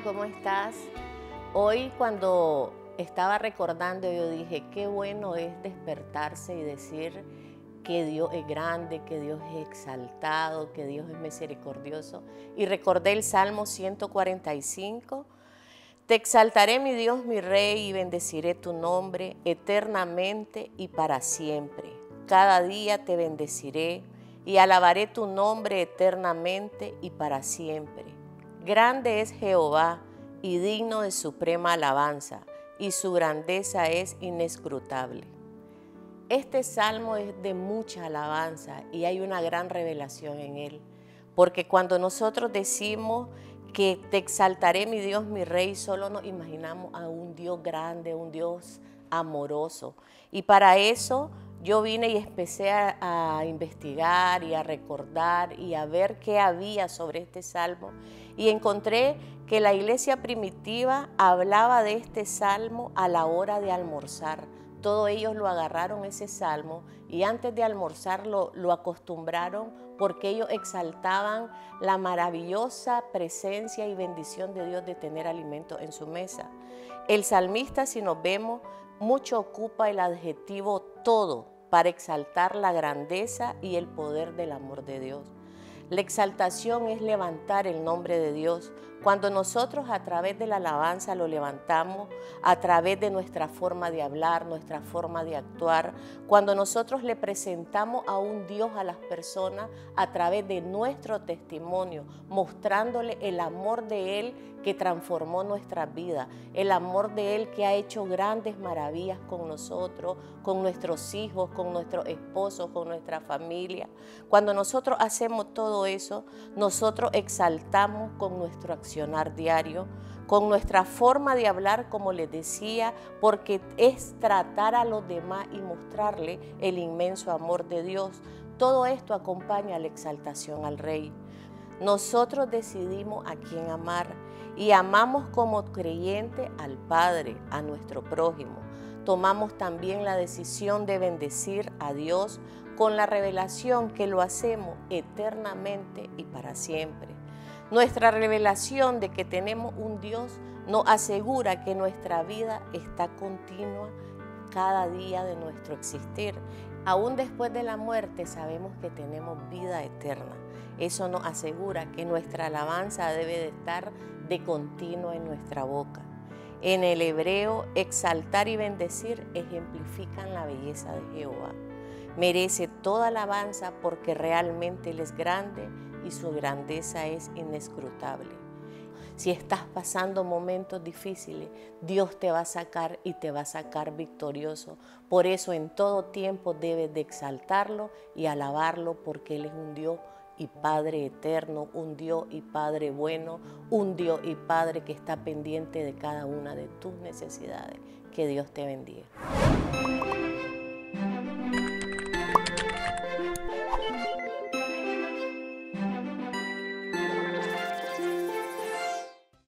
¿cómo estás? Hoy cuando estaba recordando yo dije, qué bueno es despertarse y decir que Dios es grande, que Dios es exaltado, que Dios es misericordioso. Y recordé el Salmo 145. Te exaltaré mi Dios, mi Rey, y bendeciré tu nombre eternamente y para siempre. Cada día te bendeciré y alabaré tu nombre eternamente y para siempre. Grande es Jehová y digno de suprema alabanza, y su grandeza es inescrutable. Este salmo es de mucha alabanza y hay una gran revelación en él, porque cuando nosotros decimos que te exaltaré mi Dios, mi Rey, solo nos imaginamos a un Dios grande, un Dios amoroso. Y para eso yo vine y empecé a, investigar y a recordar y a ver qué había sobre este salmo y encontré que la iglesia primitiva hablaba de este salmo a la hora de almorzar. Todos ellos lo agarraron ese salmo y antes de almorzar lo, acostumbraron porque ellos exaltaban la maravillosa presencia y bendición de Dios de tener alimento en su mesa. El salmista, si nos vemos, mucho ocupa el adjetivo todo para exaltar la grandeza y el poder del amor de Dios. La exaltación es levantar el nombre de Dios. Cuando nosotros a través de la alabanza lo levantamos, a través de nuestra forma de hablar, nuestra forma de actuar, cuando nosotros le presentamos a un Dios a las personas a través de nuestro testimonio, mostrándole el amor de Él que transformó nuestra vida, el amor de Él que ha hecho grandes maravillas con nosotros, con nuestros hijos, con nuestros esposos, con nuestra familia. Cuando nosotros hacemos todo eso, nosotros exaltamos con nuestro diario, con nuestra forma de hablar, como les decía, porque es tratar a los demás y mostrarle el inmenso amor de Dios. Todo esto acompaña a la exaltación al Rey. Nosotros decidimos a quién amar y amamos como creyente al Padre, a nuestro prójimo. Tomamos también la decisión de bendecir a Dios con la revelación que lo hacemos eternamente y para siempre. Nuestra revelación de que tenemos un Dios nos asegura que nuestra vida está continua cada día de nuestro existir. Aún después de la muerte sabemos que tenemos vida eterna. Eso nos asegura que nuestra alabanza debe de estar de continuo en nuestra boca. En el hebreo, exaltar y bendecir ejemplifican la belleza de Jehová. Merece toda alabanza porque realmente Él es grande y su grandeza es inescrutable. Si estás pasando momentos difíciles, Dios te va a sacar y te va a sacar victorioso. Por eso en todo tiempo debes de exaltarlo y alabarlo porque Él es un Dios y Padre eterno, un Dios y Padre bueno, un Dios y Padre que está pendiente de cada una de tus necesidades. Que Dios te bendiga.